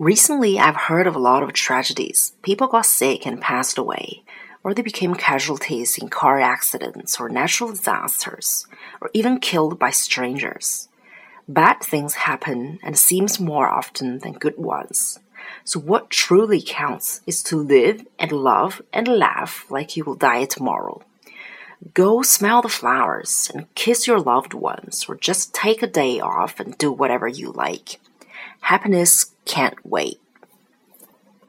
Recently, I've heard of a lot of tragedies. People got sick and passed away, or they became casualties in car accidents or natural disasters, or even killed by strangers. Bad things happen and seems more often than good ones. So what truly counts is to live and love and laugh like you will die tomorrow. Go smell the flowers and kiss your loved ones, or just take a day off and do whatever you like. Happiness can't wait.